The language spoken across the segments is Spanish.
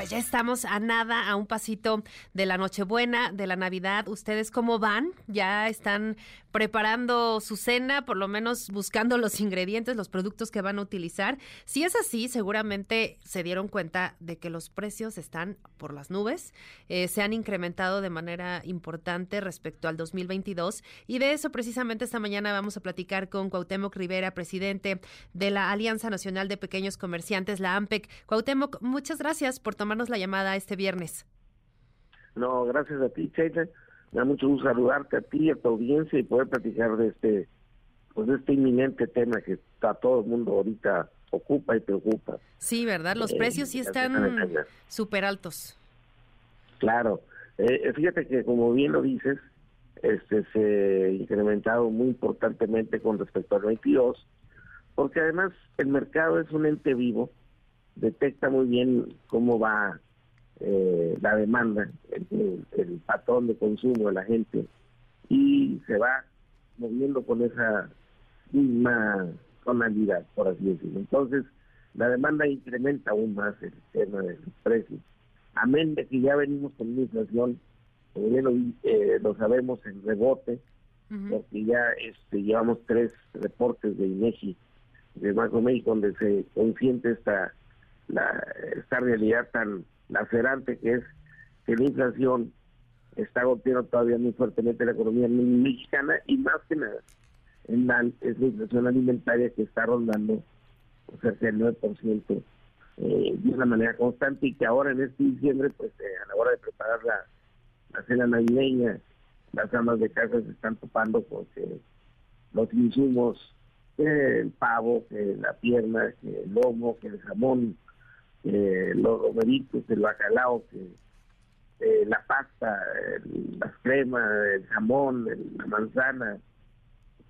Pues ya estamos a nada, a un pasito de la Nochebuena, de la Navidad. ¿Ustedes cómo van? ¿Ya están preparando su cena, por lo menos buscando los ingredientes, los productos que van a utilizar. Si es así, seguramente se dieron cuenta de que los precios están por las nubes, eh, se han incrementado de manera importante respecto al 2022 y de eso precisamente esta mañana vamos a platicar con Cuauhtémoc Rivera, presidente de la Alianza Nacional de Pequeños Comerciantes, la AMPEC. Cuauhtémoc, muchas gracias por tomarnos la llamada este viernes. No, gracias a ti, Cheita. Me da mucho gusto saludarte a ti y a tu audiencia y poder platicar de este, pues de este inminente tema que está todo el mundo ahorita ocupa y preocupa. Sí, ¿verdad? Los eh, precios sí están súper altos. Claro. Eh, fíjate que como bien lo dices, este se ha incrementado muy importantemente con respecto al 22, porque además el mercado es un ente vivo, detecta muy bien cómo va eh, la demanda, el, patrón de consumo de la gente y se va moviendo con esa misma tonalidad, por así decirlo. Entonces, la demanda incrementa aún más el tema de los precios. Amén de que ya venimos con una inflación, como bien lo, eh, lo sabemos, en rebote, porque ya este, llevamos tres reportes de INEGI de Banco México donde se consiente esta, la, esta realidad tan lacerante que es que la inflación está golpeando todavía muy fuertemente la economía mexicana y más que nada es la inflación alimentaria que está rondando cerca del 9% eh, de una manera constante y que ahora en este diciembre, pues eh, a la hora de preparar la, cena navideña, las amas de casa se están topando porque los insumos, el pavo, la pierna, el lomo, el jamón, eh, los romeritos, el bacalao, eh, la pasta, las cremas, el jamón, la manzana,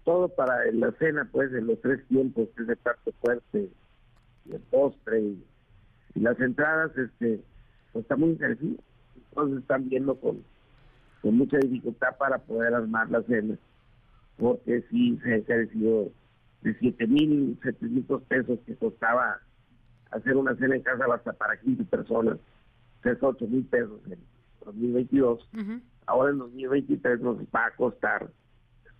todo para la cena, pues, en los tres tiempos, que es el plato fuerte, el postre y, las entradas, este, pues está muy interesante. Entonces están viendo con, con mucha dificultad para poder armar la cena, porque sí se ha encarecido de 7.700 pesos que costaba hacer una cena en casa hasta para 15 personas, es 8 mil pesos en 2022. Ahora en 2023 nos va a costar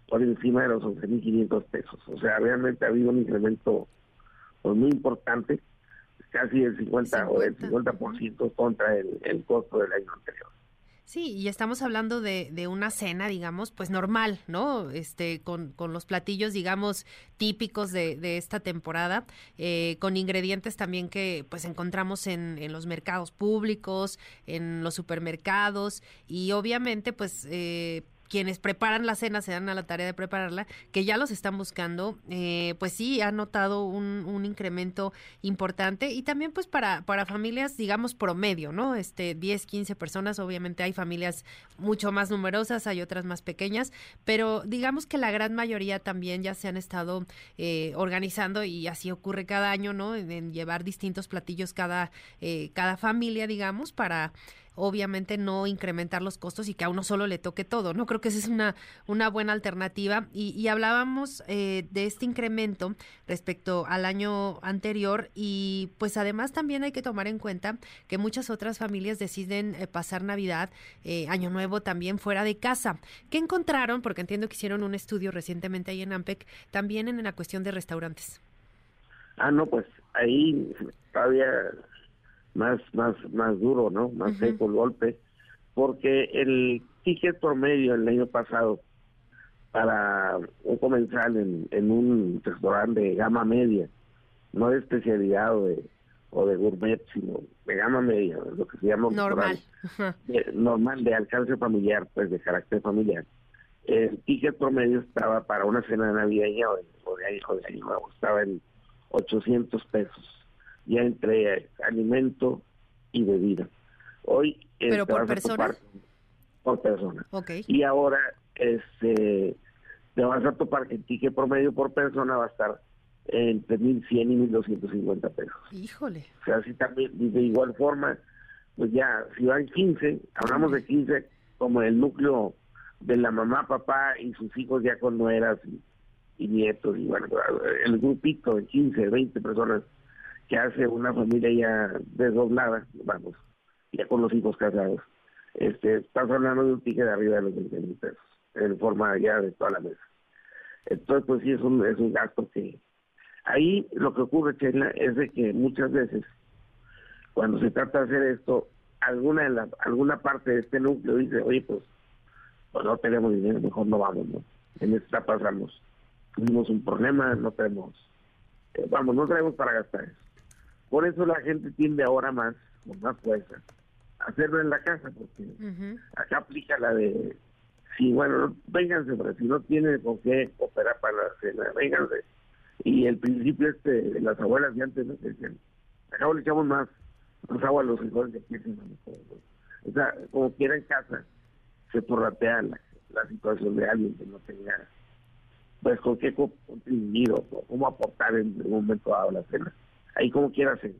por encima de los 11.500 pesos. O sea, realmente ha habido un incremento pues, muy importante, casi el 50, o el 50% contra el, el costo del año anterior. Sí, y estamos hablando de, de, una cena, digamos, pues normal, ¿no? Este, con, con los platillos, digamos, típicos de, de esta temporada, eh, con ingredientes también que pues encontramos en, en, los mercados públicos, en los supermercados, y obviamente, pues, eh, quienes preparan la cena, se dan a la tarea de prepararla, que ya los están buscando, eh, pues sí, ha notado un, incremento importante y también pues para, para familias, digamos, promedio, ¿no? Este, 10, 15 personas, obviamente hay familias mucho más numerosas, hay otras más pequeñas, pero digamos que la gran mayoría también ya se han estado eh, organizando y así ocurre cada año, ¿no? En, llevar distintos platillos cada, eh, cada familia, digamos, para obviamente no incrementar los costos y que a uno solo le toque todo, ¿no? Creo que esa es una, una buena alternativa. Y, hablábamos eh, de este incremento respecto al año anterior y pues además también hay que tomar en cuenta que muchas otras familias deciden eh, pasar Navidad, eh, Año Nuevo también fuera de casa. ¿Qué encontraron? Porque entiendo que hicieron un estudio recientemente ahí en AMPEC, también en la cuestión de restaurantes. Ah, no, pues ahí todavía más más más duro, ¿no? Más seco el golpe, porque el ticket promedio el año pasado para un comensal en, en un restaurante de gama media, no de especialidad o de, o de gourmet, sino de gama media, lo que se llama normal, de, normal de alcance familiar, pues de carácter familiar. El ticket promedio estaba para una cena navideña o de, o de, de año nuevo, estaba en 800 pesos ya entre alimento y bebida. Hoy ¿Pero por persona? por persona. Y ahora este te vas a topar que el ticket promedio por persona va a estar entre 1.100 y 1.250 pesos. Híjole. O sea, así también, de igual forma, pues ya, si van 15, hablamos de 15 como el núcleo de la mamá, papá y sus hijos ya con nueras y, y nietos, y bueno, el grupito de 15, 20 personas que hace una familia ya desdoblada, vamos, ya con los hijos casados, este, estás hablando de un ticket de arriba de los 20 mil pesos, en forma ya de toda la mesa. Entonces, pues sí, es un, es un gasto que... Ahí lo que ocurre, Chela, es de que muchas veces, cuando se trata de hacer esto, alguna de la, alguna parte de este núcleo dice, oye, pues, pues no tenemos dinero, mejor no vamos, ¿no? En esta pasamos. Tuvimos un problema, no tenemos, eh, vamos, no tenemos para gastar eso. Por eso la gente tiende ahora más, con más fuerza, a hacerlo en la casa, porque acá aplica la de y bueno, vénganse, pero si no tienen con qué operar para la cena, vénganse. Y el principio este de las abuelas de antes, ¿no? decían, acá le echamos más, más agua a los hijos que aquí, O sea, como quiera en casa, se porratea la, la situación de alguien que no tenga, pues con qué contribuir o cómo aportar en un momento dado a la cena. Ahí como quiera se,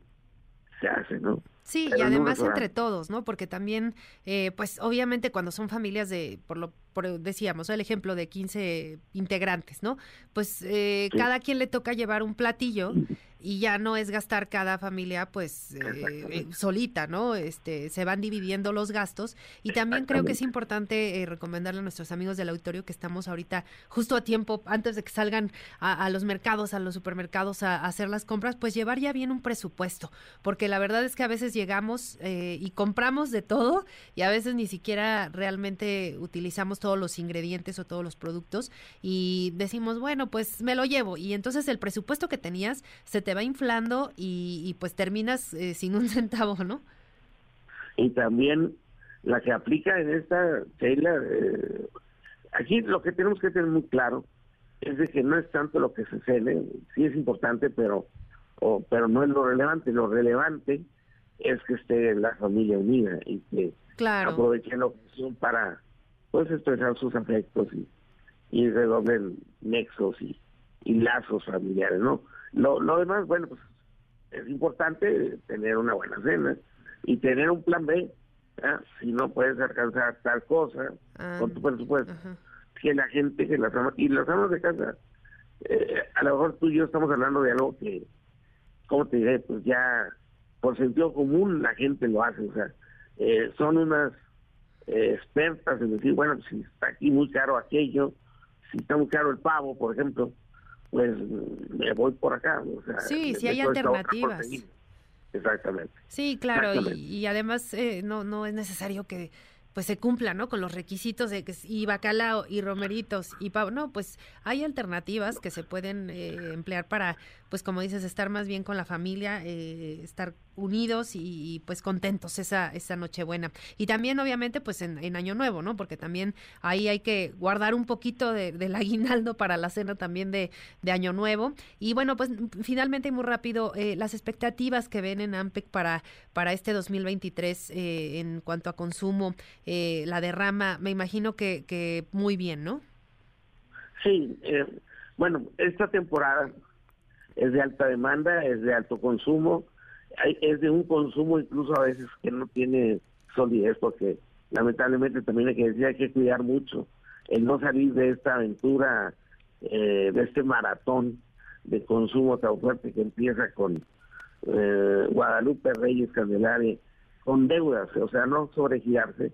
se hace, ¿no? Sí, y además entre todos, ¿no? Porque también, eh, pues obviamente cuando son familias de, por lo por, decíamos, el ejemplo de 15 integrantes, ¿no? Pues eh, cada quien le toca llevar un platillo y ya no es gastar cada familia pues eh, solita, ¿no? Este, se van dividiendo los gastos. Y también creo que es importante eh, recomendarle a nuestros amigos del auditorio que estamos ahorita justo a tiempo, antes de que salgan a, los mercados, a los supermercados a, hacer las compras, pues llevar ya bien un presupuesto, porque la verdad es que a veces llegamos eh, y compramos de todo y a veces ni siquiera realmente utilizamos todos los ingredientes o todos los productos y decimos, bueno, pues me lo llevo y entonces el presupuesto que tenías se te va inflando y, pues terminas eh, sin un centavo, ¿no? Y también la que aplica en esta, Sheila, eh, aquí lo que tenemos que tener muy claro es de que no es tanto lo que se cene, sí es importante, pero, o, pero no es lo relevante. Lo relevante es que esté la familia unida y que aprovechen la ocasión para pues expresar sus afectos y, y redoblen nexos y, y lazos familiares, ¿no? Lo, lo demás, bueno, pues es importante tener una buena cena y tener un plan B. Si no puedes alcanzar tal cosa ah, con tu presupuesto, que la gente, que las amas, y las amas de casa, eh, a lo mejor tú y yo estamos hablando de algo que, ¿cómo te diré? Pues ya por sentido común la gente lo hace, o sea, eh, son unas eh, expertas en decir, bueno, si está aquí muy caro aquello, si está muy caro el pavo, por ejemplo, pues me voy por acá. O sea, sí, sí hay alternativas. Exactamente. Sí, claro, Y, además eh, no, no es necesario que pues se cumpla, ¿no? Con los requisitos de que y bacalao y romeritos y pavo. No, pues hay alternativas que se pueden eh, emplear para, pues como dices, estar más bien con la familia, eh, estar unidos y, pues contentos esa, esa Nochebuena. Y también obviamente pues en, Año Nuevo, ¿no? Porque también ahí hay que guardar un poquito de, del aguinaldo para la cena también de, de, Año Nuevo. Y bueno, pues finalmente muy rápido, eh, las expectativas que ven en AMPEC para, para este 2023 eh, en cuanto a consumo, eh, la derrama, me imagino que, que muy bien, ¿no? Sí, bueno, esta temporada es de alta demanda, es de alto consumo es de un consumo incluso a veces que no tiene solidez porque lamentablemente también hay que decir hay que cuidar mucho el no salir de esta aventura eh, de este maratón de consumo tan fuerte que empieza con eh, Guadalupe Reyes Candelaria con deudas, o sea, no sobregirarse,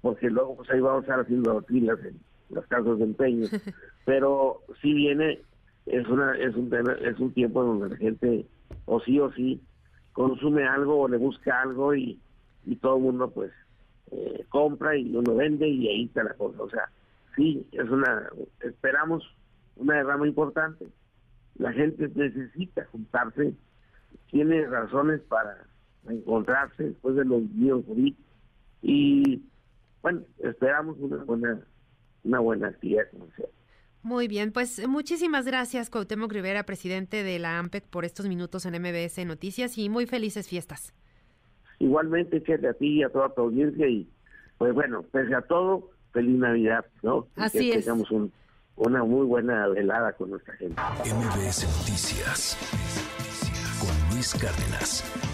porque luego pues ahí vamos a estar haciendo filas en las casas de empeño, pero si viene, es una es un es un tiempo donde la gente o sí o sí consume algo o le busca algo y, y todo el mundo pues eh, compra y uno vende y ahí está la cosa. O sea, sí, es una, esperamos una derrama importante. La gente necesita juntarse, tiene razones para encontrarse después de los días y bueno, esperamos una buena, una buena actividad comercial. Muy bien, pues muchísimas gracias Cuauhtémoc Rivera, presidente de la AMPEC, por estos minutos en MBS Noticias y muy felices fiestas. Igualmente, que a ti y a toda tu audiencia y pues bueno, pese a todo, feliz Navidad, ¿no? Así que Tengamos una muy buena velada con nuestra gente. MBS Noticias con Luis Cárdenas.